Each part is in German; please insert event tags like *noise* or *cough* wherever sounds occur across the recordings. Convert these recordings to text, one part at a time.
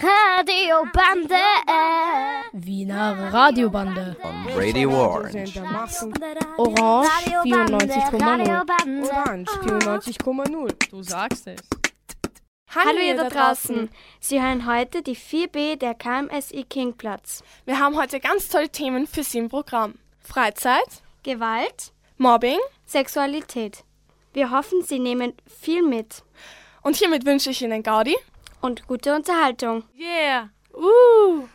Radiobande. Wiener Radiobande. On Radio Orange. Orange 94,0. Orange 94,0. Du sagst es. Hallo ihr da draußen. Sie hören heute die 4B der KMSI Kingplatz. Wir haben heute ganz tolle Themen für Sie im Programm. Freizeit, Gewalt, Mobbing Sexualität. Wir hoffen, Sie nehmen viel mit und hiermit wünsche ich Ihnen Gaudi. Und gute Unterhaltung. Yeah. Uh.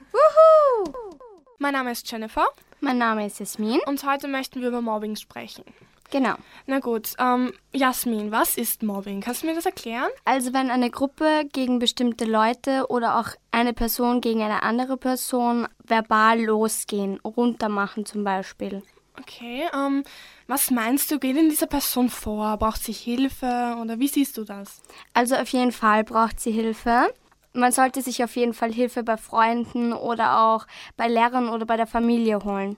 Mein Name ist Jennifer Mein Name ist Jasmin. und heute möchten wir über Mobbing sprechen. Genau. Na gut, ähm, Jasmin, was ist Mobbing? Kannst du mir das erklären? Also wenn eine Gruppe gegen bestimmte Leute oder auch eine Person gegen eine andere Person verbal losgehen, runtermachen zum Beispiel. Okay, ähm, was meinst du, geht in dieser Person vor? Braucht sie Hilfe oder wie siehst du das? Also auf jeden Fall braucht sie Hilfe. Man sollte sich auf jeden Fall Hilfe bei Freunden oder auch bei Lehrern oder bei der Familie holen.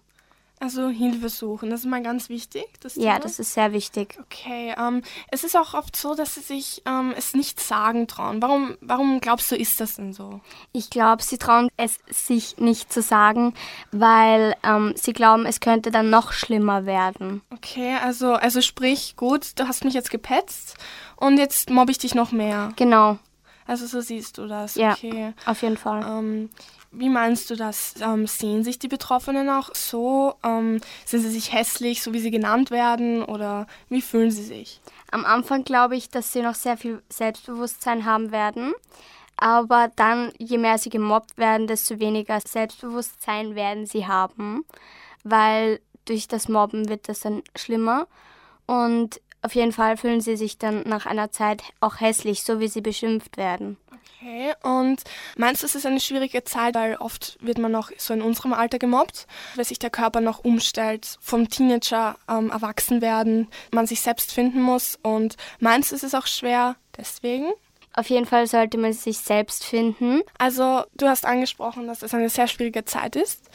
Also Hilfe suchen, das ist mal ganz wichtig. Das Ja, Thema. das ist sehr wichtig. Okay, ähm, es ist auch oft so, dass sie sich ähm, es nicht sagen trauen. Warum, warum glaubst du, ist das denn so? Ich glaube, sie trauen es sich nicht zu sagen, weil ähm, sie glauben, es könnte dann noch schlimmer werden. Okay, also, also sprich, gut, du hast mich jetzt gepetzt und jetzt mobbe ich dich noch mehr. Genau, Also so siehst du das. Ja. Okay. auf jeden Fall. Ähm, wie meinst du das? Ähm, sehen sich die Betroffenen auch so? Ähm, sind sie sich hässlich, so wie sie genannt werden? Oder wie fühlen sie sich? Am Anfang glaube ich, dass sie noch sehr viel Selbstbewusstsein haben werden. Aber dann, je mehr sie gemobbt werden, desto weniger Selbstbewusstsein werden sie haben. Weil durch das Mobben wird das dann schlimmer. Und auf jeden Fall fühlen sie sich dann nach einer Zeit auch hässlich, so wie sie beschimpft werden. Okay, und meinst du, es ist eine schwierige Zeit, weil oft wird man noch so in unserem Alter gemobbt, weil sich der Körper noch umstellt, vom Teenager ähm, erwachsen werden, man sich selbst finden muss und meinst du, es ist auch schwer deswegen? Auf jeden Fall sollte man sich selbst finden. Also, du hast angesprochen, dass es eine sehr schwierige Zeit ist.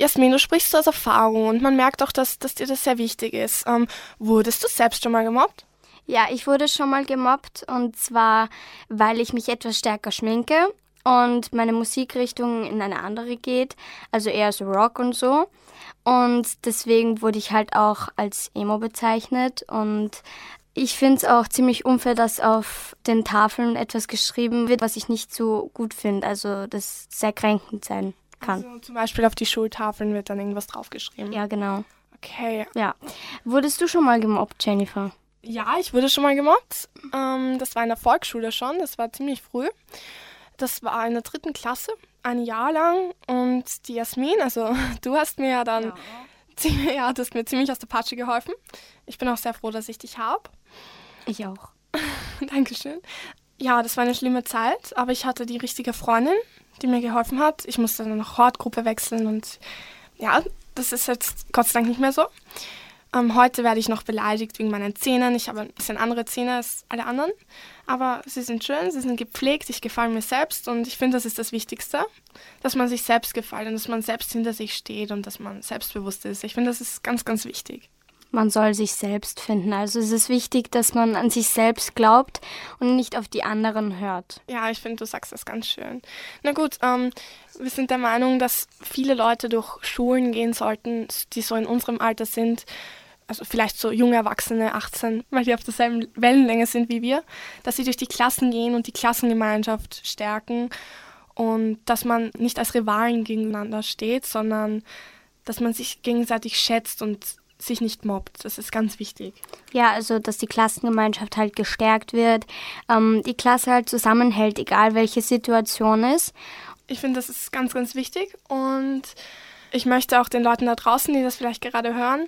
Jasmin, du sprichst so aus Erfahrung und man merkt auch, dass, dass dir das sehr wichtig ist. Ähm, wurdest du selbst schon mal gemobbt? Ja, ich wurde schon mal gemobbt und zwar, weil ich mich etwas stärker schminke und meine Musikrichtung in eine andere geht, also eher so Rock und so. Und deswegen wurde ich halt auch als Emo bezeichnet und ich finde es auch ziemlich unfair, dass auf den Tafeln etwas geschrieben wird, was ich nicht so gut finde, also das sehr kränkend sein kann. Also, zum Beispiel auf die Schultafeln wird dann irgendwas draufgeschrieben. Ja, genau. Okay. Ja. Wurdest du schon mal gemobbt, Jennifer? Ja, ich wurde schon mal gemobbt. Ähm, das war in der Volksschule schon, das war ziemlich früh. Das war in der dritten Klasse, ein Jahr lang. Und die Jasmin, also *laughs* du hast mir ja dann, ziemlich, ja, du hast mir ziemlich aus der Patsche geholfen. Ich bin auch sehr froh, dass ich dich habe. Ich auch. *laughs* Dankeschön. Ja, das war eine schlimme Zeit, aber ich hatte die richtige Freundin, die mir geholfen hat. Ich musste dann noch Hortgruppe wechseln und ja, das ist jetzt Gott sei Dank nicht mehr so. Ähm, heute werde ich noch beleidigt wegen meinen Zähnen. Ich habe ein bisschen andere Zähne als alle anderen, aber sie sind schön, sie sind gepflegt, ich gefalle mir selbst und ich finde, das ist das Wichtigste, dass man sich selbst gefällt und dass man selbst hinter sich steht und dass man selbstbewusst ist. Ich finde, das ist ganz, ganz wichtig. Man soll sich selbst finden. Also es ist wichtig, dass man an sich selbst glaubt und nicht auf die anderen hört. Ja, ich finde, du sagst das ganz schön. Na gut, ähm, wir sind der Meinung, dass viele Leute durch Schulen gehen sollten, die so in unserem Alter sind, also vielleicht so junge Erwachsene, 18, weil die auf derselben Wellenlänge sind wie wir, dass sie durch die Klassen gehen und die Klassengemeinschaft stärken und dass man nicht als Rivalen gegeneinander steht, sondern dass man sich gegenseitig schätzt und sich nicht mobbt. Das ist ganz wichtig. Ja, also dass die Klassengemeinschaft halt gestärkt wird, ähm, die Klasse halt zusammenhält, egal welche Situation ist. Ich finde, das ist ganz, ganz wichtig und ich möchte auch den Leuten da draußen, die das vielleicht gerade hören,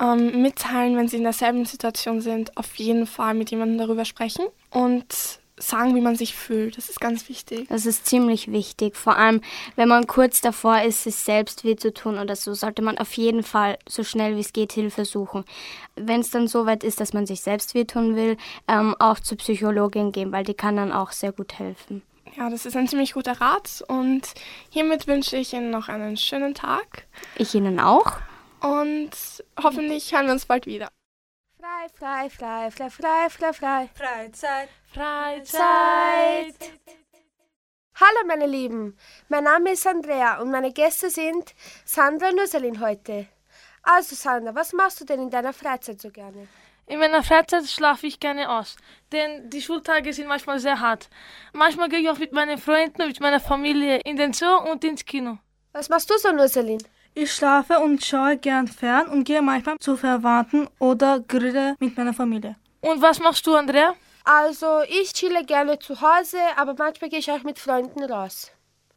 ähm, mitteilen, wenn sie in derselben Situation sind, auf jeden Fall mit jemandem darüber sprechen und sagen, wie man sich fühlt. Das ist ganz wichtig. Das ist ziemlich wichtig. Vor allem, wenn man kurz davor ist, sich selbst weh zu tun oder so, sollte man auf jeden Fall so schnell wie es geht Hilfe suchen. Wenn es dann so weit ist, dass man sich selbst wehtun will, ähm, auch zur Psychologin gehen, weil die kann dann auch sehr gut helfen. Ja, das ist ein ziemlich guter Rat und hiermit wünsche ich Ihnen noch einen schönen Tag Ich Ihnen auch. Und hoffentlich hören wir uns bald wieder. Frei, frei, frei, frei, frei, frei, frei. Freizeit. Freizeit. Hallo meine Lieben, mein Name ist Andrea und meine Gäste sind Sandra und Ursalin heute. Also Sandra, was machst du denn in deiner Freizeit so gerne? In meiner Freizeit schlafe ich gerne aus, denn die Schultage sind manchmal sehr hart. Manchmal gehe ich auch mit meinen Freunden und mit meiner Familie in den Zoo und ins Kino. Was machst du so, Ursalin? Ich schlafe und schaue gern fern und gehe manchmal zu Verwandten oder grille mit meiner Familie. Und was machst du, Andrea? Also, ich chille gerne zu Hause, aber manchmal gehe ich auch mit Freunden raus.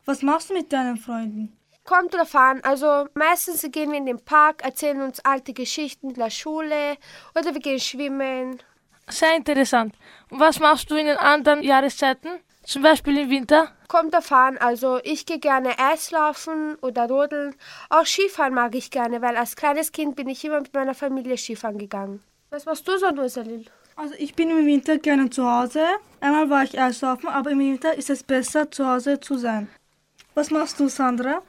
Was machst du mit deinen Freunden? Kommt drauf an. Also, meistens gehen wir in den Park, erzählen uns alte Geschichten der Schule oder wir gehen schwimmen. Sehr interessant. Und was machst du in den anderen Jahreszeiten? Zum Beispiel im Winter? Kommt drauf an. Also, ich gehe gerne Eislaufen oder rodeln. Auch Skifahren mag ich gerne, weil als kleines Kind bin ich immer mit meiner Familie Skifahren gegangen. Was machst du so, Rosalyn? Also ich bin im Winter gerne zu Hause. Einmal war ich Eislaufen, aber im Winter ist es besser, zu Hause zu sein. Was machst du, Sandra?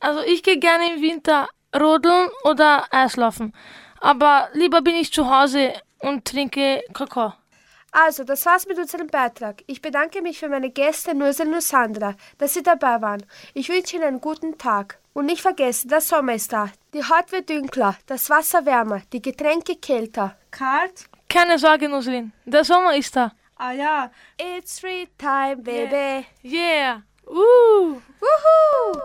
Also ich gehe gerne im Winter rodeln oder Eislaufen. Aber lieber bin ich zu Hause und trinke Kakao. Also, das war's mit unserem Beitrag. Ich bedanke mich für meine Gäste Nursel und Sandra, dass sie dabei waren. Ich wünsche Ihnen einen guten Tag. Und nicht vergessen, der Sommer ist da. Die Haut wird dünkler, das Wasser wärmer, die Getränke kälter. Kalt? Keine Sorge, Nuslin. Der Sommer ist da. Ah ja. It's free time, baby. Yeah. Uh. Woohoo!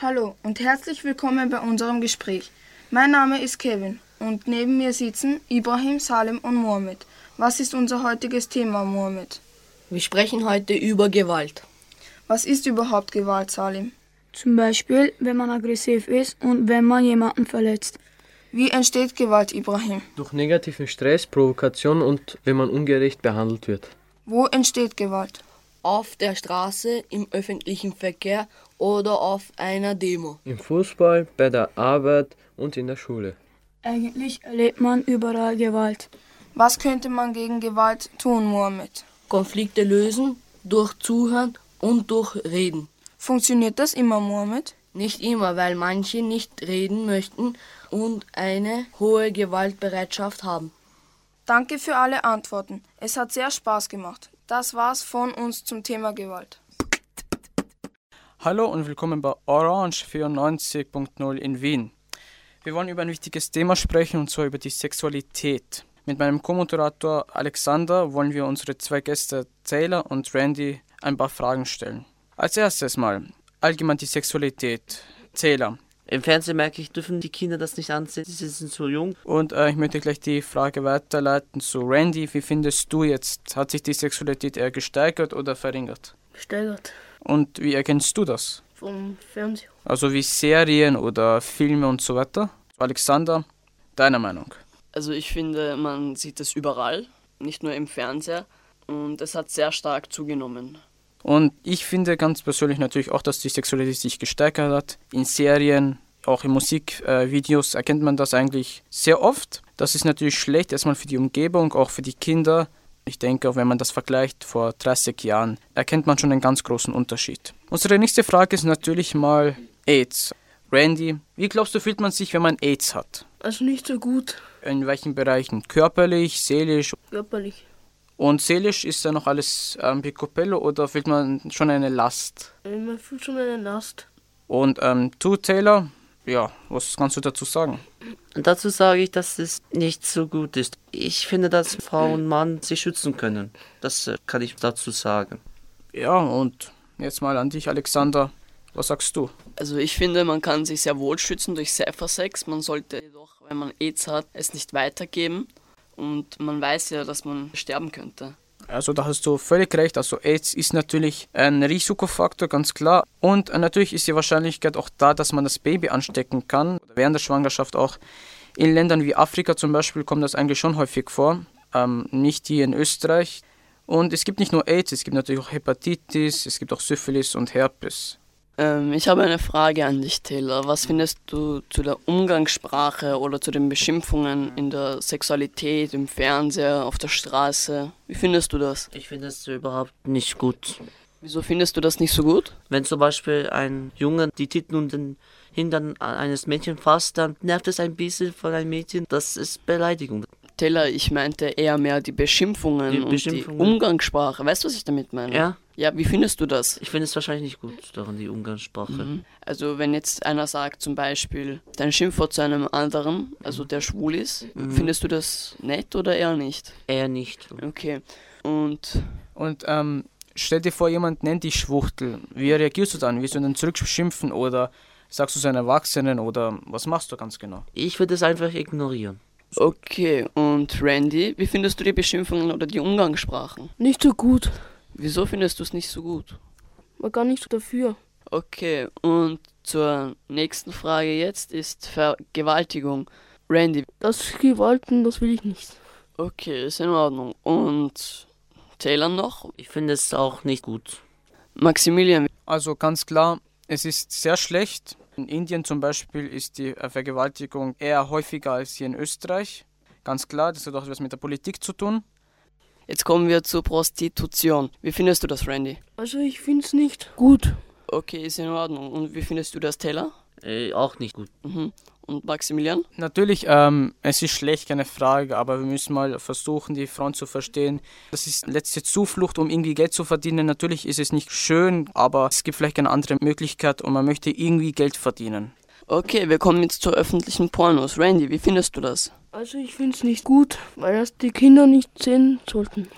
Hallo und herzlich willkommen bei unserem Gespräch. Mein Name ist Kevin und neben mir sitzen Ibrahim, Salim und Mohammed. Was ist unser heutiges Thema, Mohammed? Wir sprechen heute über Gewalt. Was ist überhaupt Gewalt, Salim? Zum Beispiel, wenn man aggressiv ist und wenn man jemanden verletzt. Wie entsteht Gewalt, Ibrahim? Durch negativen Stress, Provokation und wenn man ungerecht behandelt wird. Wo entsteht Gewalt? Auf der Straße, im öffentlichen Verkehr oder auf einer Demo. Im Fußball, bei der Arbeit und in der Schule. Eigentlich erlebt man überall Gewalt. Was könnte man gegen Gewalt tun, Mohammed? Konflikte lösen, durch Zuhören und durch Reden. Funktioniert das immer, Mohammed? Nicht immer, weil manche nicht reden möchten und eine hohe Gewaltbereitschaft haben. Danke für alle Antworten. Es hat sehr Spaß gemacht. Das war's von uns zum Thema Gewalt. Hallo und willkommen bei Orange 94.0 in Wien. Wir wollen über ein wichtiges Thema sprechen und zwar über die Sexualität. Mit meinem Co-Moderator Alexander wollen wir unsere zwei Gäste Taylor und Randy ein paar Fragen stellen. Als erstes mal allgemein die Sexualität. Taylor. Im Fernsehen merke ich, dürfen die Kinder das nicht ansehen, sie sind zu jung. Und äh, ich möchte gleich die Frage weiterleiten zu Randy. Wie findest du jetzt, hat sich die Sexualität eher gesteigert oder verringert? Gesteigert. Und wie erkennst du das? Vom Fernsehen. Also wie Serien oder Filme und so weiter? Alexander, deine Meinung? Also ich finde, man sieht es überall, nicht nur im Fernseher. Und es hat sehr stark zugenommen. Und ich finde ganz persönlich natürlich auch, dass die Sexualität sich gesteigert hat. In Serien, auch in Musikvideos äh, erkennt man das eigentlich sehr oft. Das ist natürlich schlecht, erstmal für die Umgebung, auch für die Kinder. Ich denke, auch wenn man das vergleicht vor 30 Jahren, erkennt man schon einen ganz großen Unterschied. Unsere nächste Frage ist natürlich mal AIDS. Randy, wie glaubst du, fühlt man sich, wenn man AIDS hat? Also nicht so gut. In welchen Bereichen? Körperlich, seelisch? Körperlich. Und seelisch ist da noch alles ähm, picobello oder fühlt man schon eine Last? Man fühlt schon eine Last. Und ähm, du, Taylor, ja, was kannst du dazu sagen? Dazu sage ich, dass es nicht so gut ist. Ich finde, dass Frau und Mann sich schützen können. Das äh, kann ich dazu sagen. Ja, und jetzt mal an dich, Alexander. Was sagst du? Also ich finde, man kann sich sehr wohl schützen durch Cypher-Sex. Man sollte jedoch, wenn man AIDS hat, es nicht weitergeben. Und man weiß ja, dass man sterben könnte. Also da hast du völlig recht. Also AIDS ist natürlich ein Risikofaktor, ganz klar. Und natürlich ist die Wahrscheinlichkeit auch da, dass man das Baby anstecken kann. Während der Schwangerschaft auch. In Ländern wie Afrika zum Beispiel kommt das eigentlich schon häufig vor. Ähm, nicht hier in Österreich. Und es gibt nicht nur AIDS, es gibt natürlich auch Hepatitis, es gibt auch Syphilis und Herpes. Ähm, ich habe eine Frage an dich, Taylor. Was findest du zu der Umgangssprache oder zu den Beschimpfungen in der Sexualität, im Fernseher, auf der Straße? Wie findest du das? Ich finde es überhaupt nicht gut. Wieso findest du das nicht so gut? Wenn zum Beispiel ein Junge die Titten und den Hintern eines Mädchens fasst, dann nervt es ein bisschen von einem Mädchen. Das ist Beleidigung. Taylor, ich meinte eher mehr die Beschimpfungen, Die Beschimpfungen. und die Umgangssprache. Weißt du, was ich damit meine? Ja, Ja, wie findest du das? Ich finde es wahrscheinlich nicht gut, daran die Umgangssprache. Mhm. Also wenn jetzt einer sagt zum Beispiel dein Schimpfwort zu einem anderen, also der schwul ist, mhm. findest du das nett oder eher nicht? Eher nicht. Okay. Und, und ähm, stell dir vor, jemand nennt dich Schwuchtel. Wie reagierst du dann? Wirst du dann zurückschimpfen oder sagst du es einem Erwachsenen oder was machst du ganz genau? Ich würde es einfach ignorieren. Okay, und Randy, wie findest du die Beschimpfungen oder die Umgangssprachen? Nicht so gut. Wieso findest du es nicht so gut? War gar nicht so dafür. Okay, und zur nächsten Frage jetzt ist Vergewaltigung. Randy. Das Gewalten, das will ich nicht. Okay, ist in Ordnung. Und Taylor noch? Ich finde es auch nicht gut. Maximilian. Also ganz klar, es ist sehr schlecht. In Indien zum Beispiel ist die Vergewaltigung eher häufiger als hier in Österreich. Ganz klar, das hat auch etwas mit der Politik zu tun. Jetzt kommen wir zur Prostitution. Wie findest du das, Randy? Also ich finde es nicht gut. Okay, ist in Ordnung. Und wie findest du das, Taylor? Äh, auch nicht gut. Mhm. Und Maximilian? Natürlich, ähm, es ist schlecht, keine Frage, aber wir müssen mal versuchen, die Frauen zu verstehen. Das ist letzte Zuflucht, um irgendwie Geld zu verdienen. Natürlich ist es nicht schön, aber es gibt vielleicht eine andere Möglichkeit und man möchte irgendwie Geld verdienen. Okay, wir kommen jetzt zur öffentlichen Pornos. Randy, wie findest du das? Also ich finde es nicht gut, weil das die Kinder nicht sehen sollten.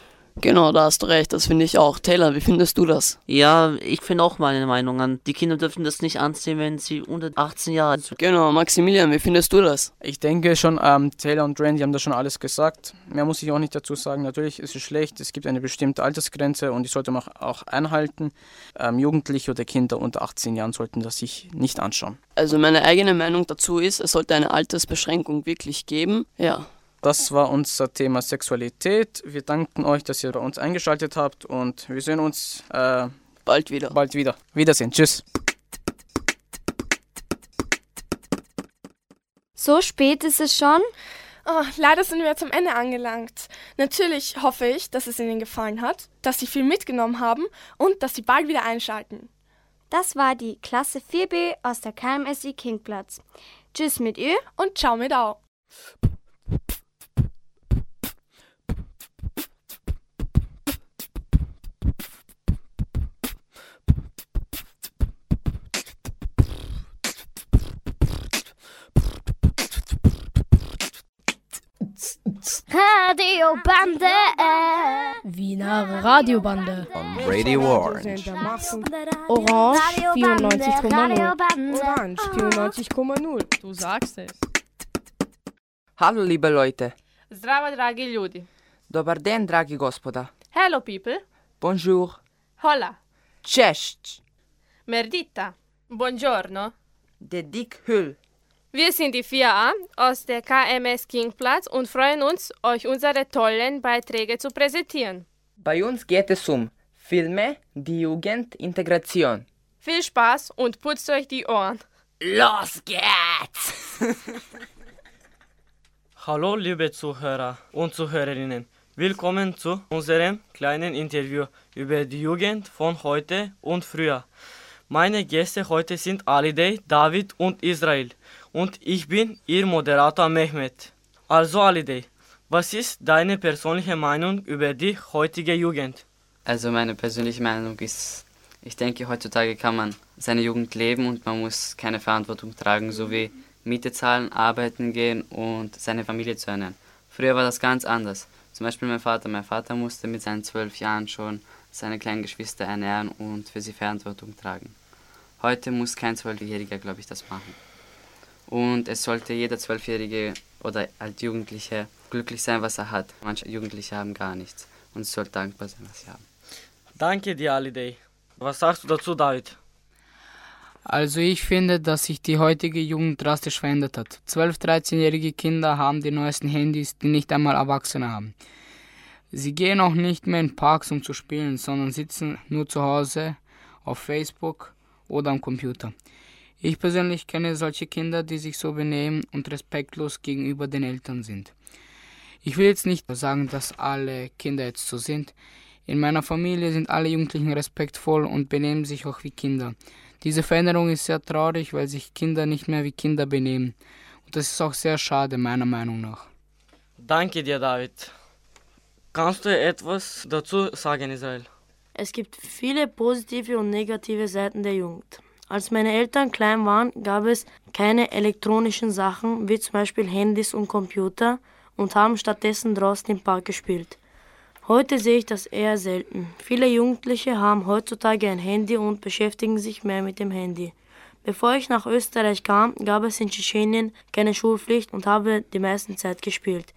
Genau, da hast du recht, das finde ich auch. Taylor, wie findest du das? Ja, ich finde auch meine Meinung an. Die Kinder dürfen das nicht ansehen, wenn sie unter 18 Jahre sind. Genau, Maximilian, wie findest du das? Ich denke schon, ähm, Taylor und Randy haben da schon alles gesagt. Mehr muss ich auch nicht dazu sagen. Natürlich ist es schlecht, es gibt eine bestimmte Altersgrenze und die sollte man auch einhalten. Ähm, Jugendliche oder Kinder unter 18 Jahren sollten das sich nicht anschauen. Also meine eigene Meinung dazu ist, es sollte eine Altersbeschränkung wirklich geben. Ja, das war unser Thema Sexualität. Wir danken euch, dass ihr bei uns eingeschaltet habt und wir sehen uns äh, bald wieder. Bald wieder. Wiedersehen. Tschüss. So spät ist es schon. Oh, leider sind wir zum Ende angelangt. Natürlich hoffe ich, dass es Ihnen gefallen hat, dass Sie viel mitgenommen haben und dass Sie bald wieder einschalten. Das war die Klasse 4b aus der KMSI Kingplatz. Tschüss mit Ö und ciao mit Au. Radiobande. Wiener Radiobande. On Radio Orange. Orange 94,0. Orange 94,0. Du sagst es. Hallo liebe Leute. Zdravo dragi ljudi. Dobar den dragi gospoda. Hello people. Bonjour. Hola. Cześć. Merdita. Buongiorno. Der Dick Hüll. Wir sind die 4a aus der KMS Kingplatz und freuen uns, euch unsere tollen Beiträge zu präsentieren. Bei uns geht es um Filme, die Jugendintegration. Viel Spaß und putzt euch die Ohren. Los geht's! *laughs* Hallo liebe Zuhörer und Zuhörerinnen. Willkommen zu unserem kleinen Interview über die Jugend von heute und früher. Meine Gäste heute sind Alidei, David und Israel und ich bin Ihr Moderator Mehmet. Also Alidei, was ist deine persönliche Meinung über die heutige Jugend? Also meine persönliche Meinung ist, ich denke heutzutage kann man seine Jugend leben und man muss keine Verantwortung tragen, so wie Miete zahlen, arbeiten gehen und seine Familie zu ernähren. Früher war das ganz anders. Zum Beispiel mein Vater. Mein Vater musste mit seinen zwölf Jahren schon seine kleinen Geschwister ernähren und für sie Verantwortung tragen. Heute muss kein Zwölfjähriger, glaube ich, das machen. Und es sollte jeder Zwölfjährige oder halt Jugendliche glücklich sein, was er hat. Manche Jugendliche haben gar nichts und es soll dankbar sein, was sie haben. Danke dir, Alidei. Was sagst du dazu, David? Also ich finde, dass sich die heutige Jugend drastisch verändert hat. 12-, 13-jährige Kinder haben die neuesten Handys, die nicht einmal Erwachsene haben. Sie gehen auch nicht mehr in Parks, um zu spielen, sondern sitzen nur zu Hause auf Facebook oder am Computer. Ich persönlich kenne solche Kinder, die sich so benehmen und respektlos gegenüber den Eltern sind. Ich will jetzt nicht sagen, dass alle Kinder jetzt so sind. In meiner Familie sind alle Jugendlichen respektvoll und benehmen sich auch wie Kinder. Diese Veränderung ist sehr traurig, weil sich Kinder nicht mehr wie Kinder benehmen. Und das ist auch sehr schade, meiner Meinung nach. Danke dir, David. Kannst du etwas dazu sagen, Israel? Es gibt viele positive und negative Seiten der Jugend. Als meine Eltern klein waren, gab es keine elektronischen Sachen wie zum Beispiel Handys und Computer und haben stattdessen draußen im Park gespielt. Heute sehe ich das eher selten. Viele Jugendliche haben heutzutage ein Handy und beschäftigen sich mehr mit dem Handy. Bevor ich nach Österreich kam, gab es in Tschetschenien keine Schulpflicht und habe die meiste Zeit gespielt.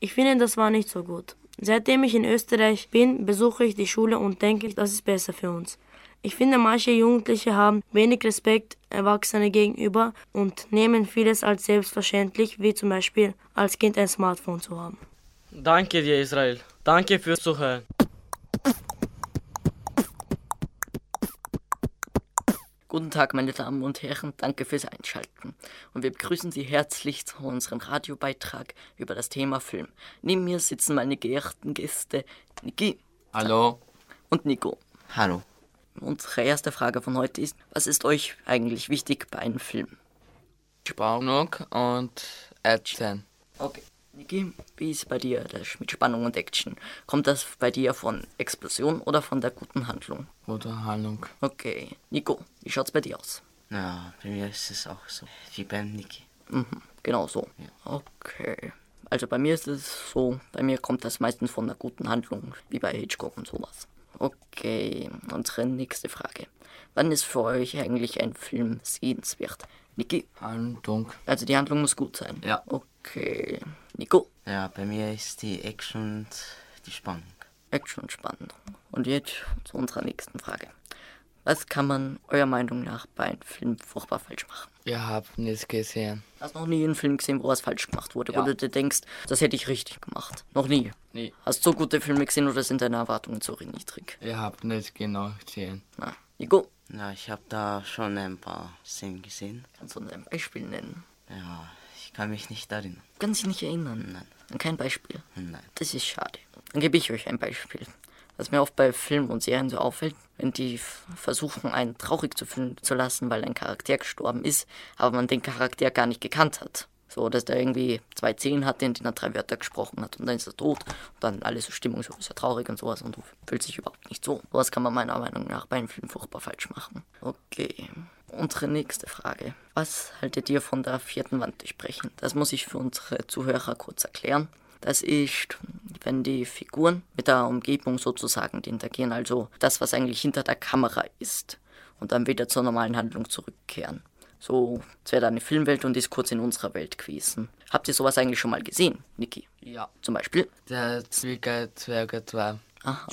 Ich finde, das war nicht so gut. Seitdem ich in Österreich bin, besuche ich die Schule und denke, das ist besser für uns. Ich finde, manche Jugendliche haben wenig Respekt Erwachsene gegenüber und nehmen vieles als selbstverständlich, wie zum Beispiel als Kind ein Smartphone zu haben. Danke dir, Israel. Danke fürs Zuhören. Guten Tag, meine Damen und Herren, danke fürs Einschalten. Und wir begrüßen Sie herzlich zu unserem Radiobeitrag über das Thema Film. Neben mir sitzen meine geehrten Gäste Niki. Hallo. Und Nico. Hallo. Unsere erste Frage von heute ist, was ist euch eigentlich wichtig bei einem Film? Spannung und Action. Okay. Niki, wie ist bei dir das mit Spannung und Action? Kommt das bei dir von Explosion oder von der guten Handlung? Gute Handlung. Okay. Nico, wie schaut's bei dir aus? Ja, bei mir ist es auch so. Wie beim Niki. Mhm, genau so. Ja. Okay. Also bei mir ist es so, bei mir kommt das meistens von der guten Handlung, wie bei Hitchcock und sowas. Okay, unsere nächste Frage. Wann ist für euch eigentlich ein Film sehenswert? Niki? Handlung. Also die Handlung muss gut sein? Ja. Okay. Nico? Ja, bei mir ist die Action und die Spannung. Action und Spannung. Und jetzt zu unserer nächsten Frage. Was kann man eurer Meinung nach bei einem Film furchtbar falsch machen? Ihr habt nichts gesehen. Hast noch nie einen Film gesehen, wo was falsch gemacht wurde, Ja. wo du dir denkst, das hätte ich richtig gemacht? Noch nie? Nie. Hast du so gute Filme gesehen oder sind deine Erwartungen so niedrig? Ihr habt nicht genau gesehen. Na, Nico? Ja, ich habe da schon ein paar Szenen gesehen. Kannst du ein Beispiel nennen? Ja, ich kann mich nicht erinnern. Kann sich nicht erinnern? Nein. Kein Beispiel? Nein. Das ist schade. Dann gebe ich euch ein Beispiel. Was mir oft bei Filmen und Serien so auffällt, wenn die versuchen, einen traurig zu fühlen zu lassen, weil ein Charakter gestorben ist, aber man den Charakter gar nicht gekannt hat. So, dass der irgendwie zwei Zehen hatte, in denen er drei Wörter gesprochen hat und dann ist er tot und dann alles so Stimmung, so ist er traurig und sowas und du fühlst dich überhaupt nicht so. Was kann man meiner Meinung nach bei einem Film furchtbar falsch machen. Okay. Unsere nächste Frage. Was haltet ihr von der vierten Wand durchbrechen? Das muss ich für unsere Zuhörer kurz erklären. Das ist, wenn die Figuren mit der Umgebung sozusagen interagieren, also das, was eigentlich hinter der Kamera ist, und dann wieder zur normalen Handlung zurückkehren. So, es wäre eine Filmwelt und ist kurz in unserer Welt gewesen. Habt ihr sowas eigentlich schon mal gesehen, Niki? Ja. Zum Beispiel? Der Zwiege Zwerge 2. Aha.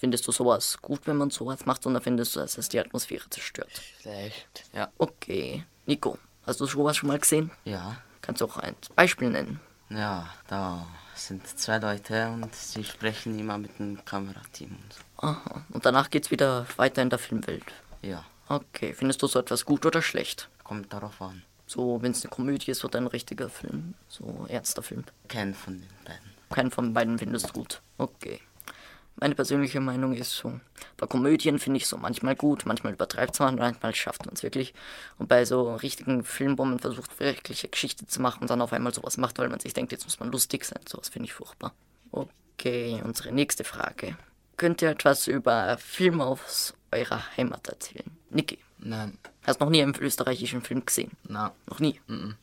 Findest du sowas gut, wenn man sowas macht, oder findest du, dass es die Atmosphäre zerstört? Schlecht. Ja. Okay. Nico, hast du sowas schon mal gesehen? Ja. Kannst du auch ein Beispiel nennen? Ja, da sind zwei Leute und sie sprechen immer mit dem Kamerateam und so. Aha. Und danach geht's wieder weiter in der Filmwelt. Ja. Okay. Findest du so etwas gut oder schlecht? Kommt darauf an. So, wenn es eine Komödie ist oder ein richtiger Film. So ernster Film. Keinen von den beiden. Keinen von beiden findest du gut. Okay. Meine persönliche Meinung ist so, bei Komödien finde ich so manchmal gut, manchmal übertreibt man, manchmal schafft man es wirklich. Und bei so richtigen Filmen, wo man versucht, wirkliche Geschichte zu machen und dann auf einmal sowas macht, weil man sich denkt, jetzt muss man lustig sein, sowas finde ich furchtbar. Okay, unsere nächste Frage. Könnt ihr etwas über Filme aus eurer Heimat erzählen? Niki? Nein. Hast noch nie einen österreichischen Film gesehen? Nein. Noch nie?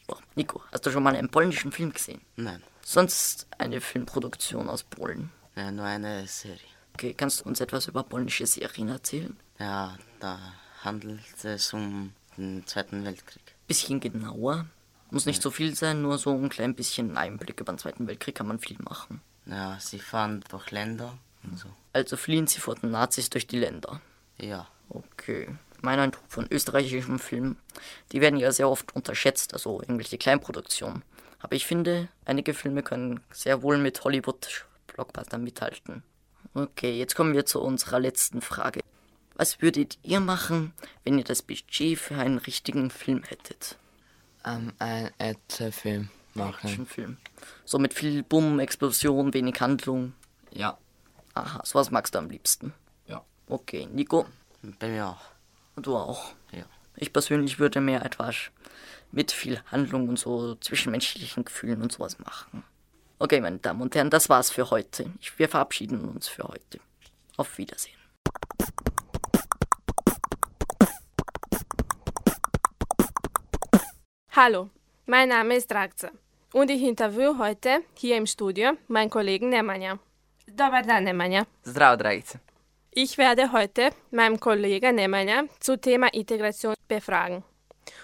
Boah, Nico, hast du schon mal einen polnischen Film gesehen? Nein. Sonst eine Filmproduktion aus Polen? Ja, nur eine Serie. Okay, kannst du uns etwas über polnische Serien erzählen? Ja, da handelt es um den Zweiten Weltkrieg. Bisschen genauer. Muss nicht so viel sein, nur so ein klein bisschen Einblick über den Zweiten Weltkrieg kann man viel machen. Ja, sie fahren durch Länder und so. Also fliehen sie vor den Nazis durch die Länder. Ja. Okay. Mein Eindruck von österreichischen Filmen, die werden ja sehr oft unterschätzt, also irgendwelche Kleinproduktionen. Aber ich finde, einige Filme können sehr wohl mit Hollywood-Blockbustern mithalten. Okay, jetzt kommen wir zu unserer letzten Frage. Was würdet ihr machen, wenn ihr das Budget für einen richtigen Film hättet? Ähm, ein Actionfilm machen. Actionfilm. So mit viel Bumm, Explosion, wenig Handlung. Ja. Aha, sowas magst du am liebsten. Ja. Okay, Nico? Bei mir auch. Und du auch? Ja. Ich persönlich würde mehr etwas mit viel Handlung und so zwischenmenschlichen Gefühlen und sowas machen. Okay, meine Damen und Herren, das war's für heute. Wir verabschieden uns für heute. Auf Wiedersehen. Hallo, mein Name ist Rakza und ich interviewe heute hier im Studio meinen Kollegen Nemanja. Dobar dan, Nemanja. Zdravo, Dragice. Ich werde heute meinen Kollegen Nemanja zu Thema Integration befragen.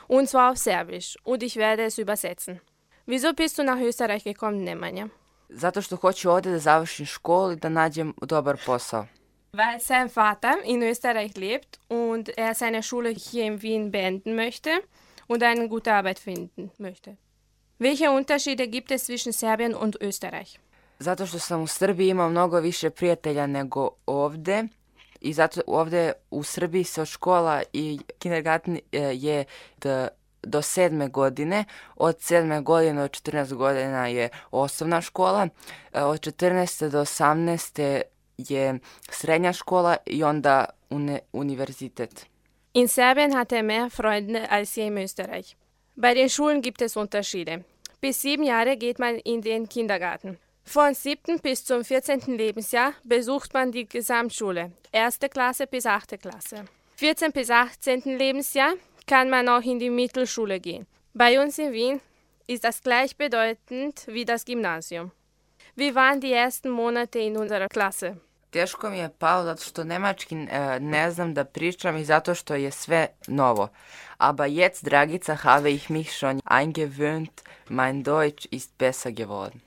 Und zwar auf Serbisch und ich werde es übersetzen. Wieso bist du nach Österreich gekommen, Nemanja? Zato što hoću ovdje da završim školu i da nađem dobar posao. Weil sein Vater in Österreich lebt und er seine Schule hier in Wien beenden möchte und eine gute Arbeit finden möchte. Welche Unterschiede gibt es zwischen Serbien und Österreich? Zato što sam u Srbiji imao mnogo više prijatelja nego ovde i zato ovde u Srbiji se od škola i kindergarten e, je do, do sedme godine. Od sedme godine do 14 godina je osnovna škola. E, Od 14. do 18. je srednja škola i onda uni univerzitet. In Serbien hat er mehr Freunde als hier in Österreich. Bei den Schulen gibt es Unterschiede. Bis sieben Jahre geht man in den Kindergarten. Von siebten bis zum 14. Lebensjahr besucht man die Gesamtschule, erste Klasse bis achte Klasse. 14 bis 18. Lebensjahr kann man auch in die Mittelschule gehen. Bei uns in Wien ist das gleichbedeutend wie das Gymnasium. Wie waren die ersten Monate in unserer Klasse? Teško mi je palo zato što nemački e, ne znam da pričam i zato što je sve novo. Aber jetzt, Dragica, habe ich mich schon eingewöhnt. Mein Deutsch ist besser geworden.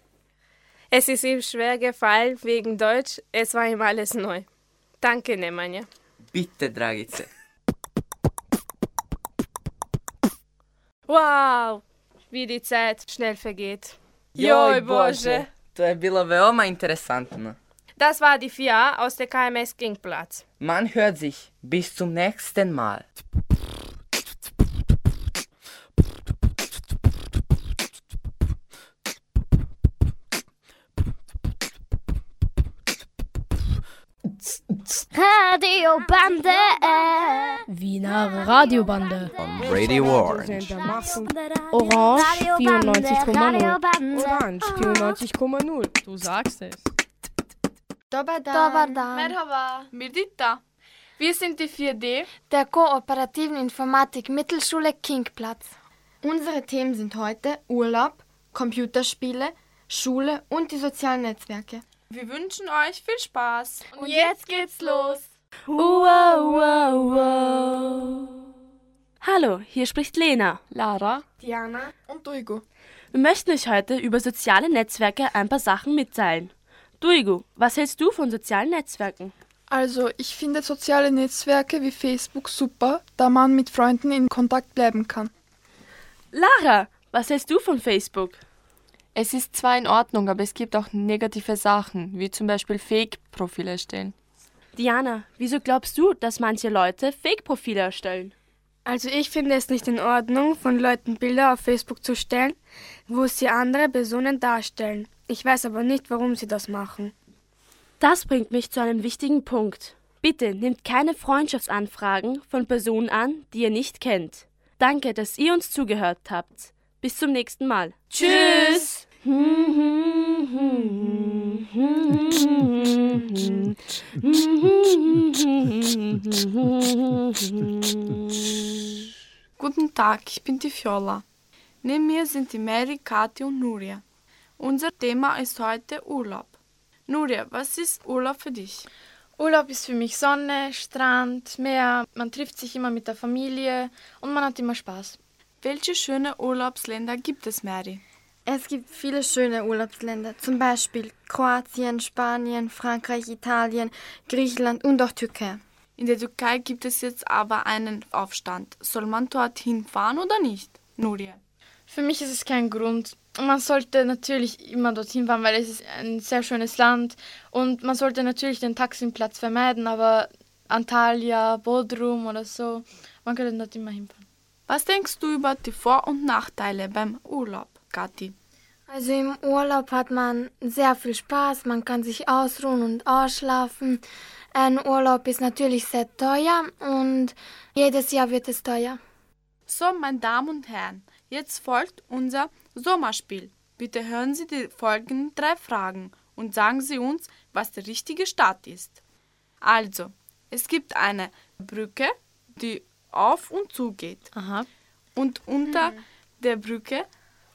Es ist ihm schwer gefallen wegen Deutsch, es war ihm alles neu. Danke, Nemanja. Bitte, Dragice. Wow, wie die Zeit schnell vergeht. Joj Bože! To je bilo veoma interesantno. Das war die 4 aus der KMS Kingplatz. Man hört sich. Bis zum nächsten Mal. Radiobande. Wiener Radiobande. On Radio Orange. Orange 94,0. Orange 94,0. Du sagst es. Dobar dan. Dobar dan. Merhaba. Mirdita. Wir sind die 4D Der Kooperativen Informatik Mittelschule Kingplatz. Unsere Themen sind heute Urlaub, Computerspiele, Schule und die sozialen Netzwerke. Wir wünschen euch viel Spaß. Und jetzt geht's los. Wow, wow, wow. Hallo, hier spricht Lena, Lara, Diana und Duigo. Wir möchten euch heute über soziale Netzwerke ein paar Sachen mitteilen. Duigo, was hältst du von sozialen Netzwerken? Also, ich finde soziale Netzwerke wie Facebook super, da man mit Freunden in Kontakt bleiben kann. Lara, was hältst du von Facebook? Es ist zwar in Ordnung, aber es gibt auch negative Sachen, wie zum Beispiel Fake-Profile erstellen. Diana, wieso glaubst du, dass manche Leute Fake-Profile erstellen? Also ich finde es nicht in Ordnung, von Leuten Bilder auf Facebook zu stellen, wo sie andere Personen darstellen. Ich weiß aber nicht, warum sie das machen. Das bringt mich zu einem wichtigen Punkt. Bitte nehmt keine Freundschaftsanfragen von Personen an, die ihr nicht kennt. Danke, dass ihr uns zugehört habt. Bis zum nächsten Mal. Tschüss. Guten Tag, ich bin die Fiola. Neben mir sind die Mary, Kathi und Nuria. Unser Thema ist heute Urlaub. Nuria, was ist Urlaub für dich? Urlaub ist für mich Sonne, Strand, Meer, man trifft sich immer mit der Familie und man hat immer Spaß. Welche schöne Urlaubsländer gibt es, Mary? Es gibt viele schöne Urlaubsländer, zum Beispiel Kroatien, Spanien, Frankreich, Italien, Griechenland und auch Türkei. In der Türkei gibt es jetzt aber einen Aufstand. Soll man dorthin fahren oder nicht? Nuria. Für mich ist es kein Grund. Man sollte natürlich immer dorthin fahren, weil es ist ein sehr schönes Land und man sollte natürlich den Taximplatz vermeiden, aber Antalya, Bodrum oder so, man könnte dort immer hinfahren. Was denkst du über die Vor- und Nachteile beim Urlaub, Kathi? Also im Urlaub hat man sehr viel Spaß, man kann sich ausruhen und ausschlafen. Ein Urlaub ist natürlich sehr teuer und jedes Jahr wird es teuer. So, meine Damen und Herren, jetzt folgt unser Sommerspiel. Bitte hören Sie die folgenden drei Fragen und sagen Sie uns, was der richtige Start ist. Also, es gibt eine Brücke, die auf und zu geht. Aha. Und unter der Brücke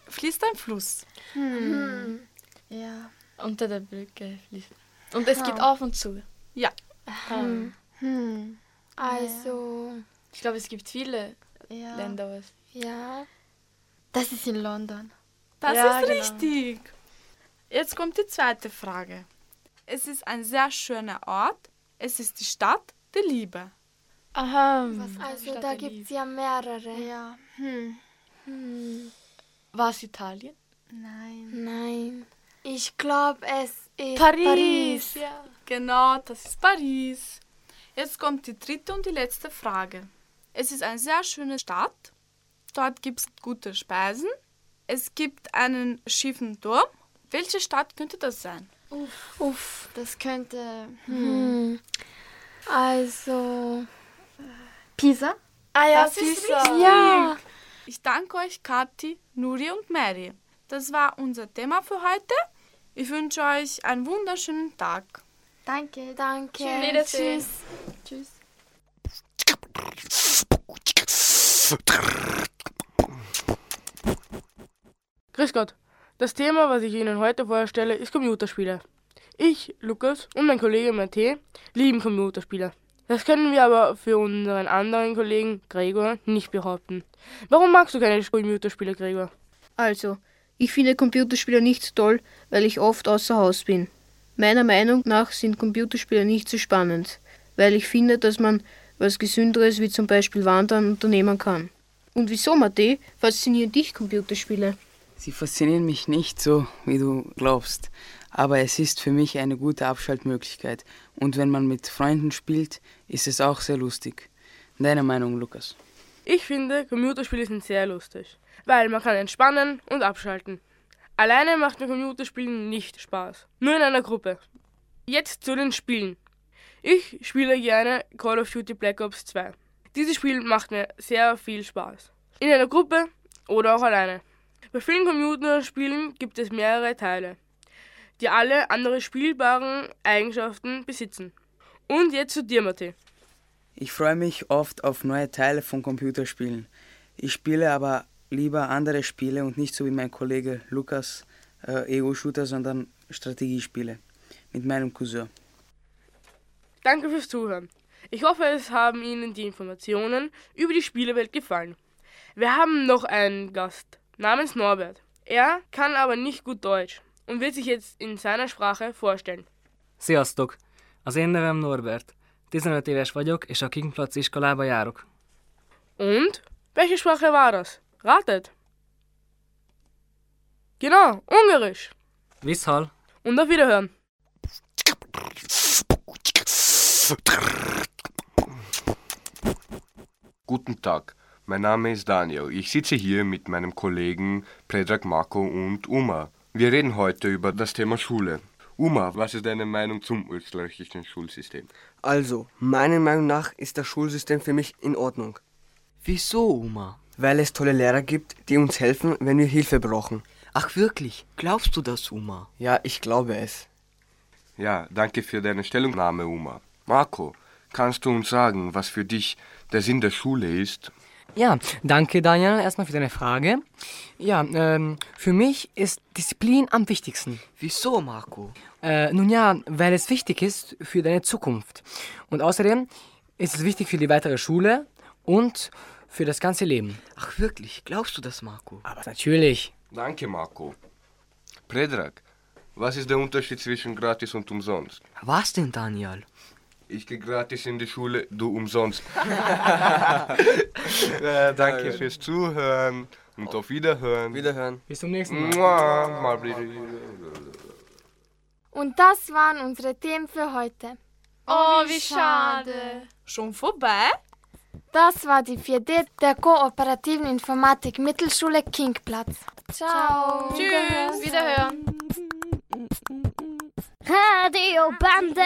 fließt ein Fluss. Hm. Ja. Unter der Brücke fließt. Und es geht auf und zu. Ja. Hm. Hm. Also. Ich glaube, es gibt viele Ja. Länder. Was. Ja. Das ist in London. Das Ja, ist genau. richtig. Jetzt kommt die zweite Frage. Es ist ein sehr schöner Ort. Es ist die Stadt der Liebe. Aha. Also da gibt es ja mehrere. Ja. Hm. Hm. War es Italien? Nein. Nein. Ich glaube, es ist Paris. Paris. Ja. Genau, das ist Paris. Jetzt kommt die dritte und die letzte Frage. Es ist eine sehr schöne Stadt. Dort gibt es gute Speisen. Es gibt einen schiefen Turm. Welche Stadt könnte das sein? Uff. Uff. Das könnte. Hm. Also. Pisa? Ah ja, das ist Pisa. richtig. Ja. Ich danke euch, Kathi, Nuri und Mary. Das war unser Thema für heute. Ich wünsche euch einen wunderschönen Tag. Danke. Danke. Wiedersehen. Tschüss. Grüß Gott. Das Thema, was ich Ihnen heute vorstelle, ist Computerspiele. Ich, Lukas und mein Kollege Mathe lieben Computerspiele. Das können wir aber für unseren anderen Kollegen Gregor nicht behaupten. Warum magst du keine Computerspiele, Gregor? Also, ich finde Computerspiele nicht so toll, weil ich oft außer Haus bin. Meiner Meinung nach sind Computerspiele nicht so spannend, weil ich finde, dass man was Gesünderes wie zum Beispiel Wandern unternehmen kann. Und wieso, Mathe, faszinieren dich Computerspiele? Sie faszinieren mich nicht so, wie du glaubst, aber es ist für mich eine gute Abschaltmöglichkeit und wenn man mit Freunden spielt, ist es auch sehr lustig. Deine Meinung, Lukas? Ich finde, Computerspiele sind sehr lustig, weil man kann entspannen und abschalten. Alleine macht mir Computerspielen nicht Spaß, nur in einer Gruppe. Jetzt zu den Spielen. Ich spiele gerne Call of Duty Black Ops 2. Dieses Spiel macht mir sehr viel Spaß. In einer Gruppe oder auch alleine. Bei vielen Computerspielen gibt es mehrere Teile, die alle andere spielbaren Eigenschaften besitzen. Und jetzt zu dir, Mathe. Ich freue mich oft auf neue Teile von Computerspielen. Ich spiele aber lieber andere Spiele und nicht so wie mein Kollege Lukas äh, EU-Shooter, sondern Strategiespiele mit meinem Cousin. Danke fürs Zuhören. Ich hoffe, es haben Ihnen die Informationen über die Spielewelt gefallen. Wir haben noch einen Gast namens Norbert. Er kann aber nicht gut Deutsch und wird sich jetzt in seiner Sprache vorstellen. Sziasztok! Az én nevem Norbert. 15 éves vagyok, és a Kingplatz iskolába járok. Und? Welche Sprache war das? Ratet! Genau, Ungarisch. Visszhal! Und auf Wiederhören. Guten Tag, mein Name ist Daniel. Ich sitze hier mit meinem Kollegen Predrag Marco und Uma. Wir reden heute über das Thema Schule. Uma, was ist deine Meinung zum österreichischen Schulsystem? Also, meiner Meinung nach ist das Schulsystem für mich in Ordnung. Wieso, Uma? Weil es tolle Lehrer gibt, die uns helfen, wenn wir Hilfe brauchen. Ach wirklich? Glaubst du das, Uma? Ja, ich glaube es. Ja, danke für deine Stellungnahme, Uma. Marco, kannst du uns sagen, was für dich der Sinn der Schule ist? Ja, danke Daniel erstmal für deine Frage. Ja, ähm, für mich ist Disziplin am wichtigsten. Wieso, Marco? Äh, nun ja, weil es wichtig ist für deine Zukunft. Und außerdem ist es wichtig für die weitere Schule und für das ganze Leben. Ach wirklich? Glaubst du das, Marco? Aber natürlich. Danke, Marco. Predrag, was ist der Unterschied zwischen gratis und umsonst? Was denn, Daniel? Ich gehe gratis in die Schule, du umsonst. *laughs* äh, danke fürs Zuhören und auf Wiederhören. Wiederhören. Bis zum nächsten Mal. Und das waren unsere Themen für heute. Oh, wie schade. Schon vorbei? Das war die 4D der Kooperativen Informatik Mittelschule Kingplatz. Ciao. Tschüss. Wiederhören. Radio Bande.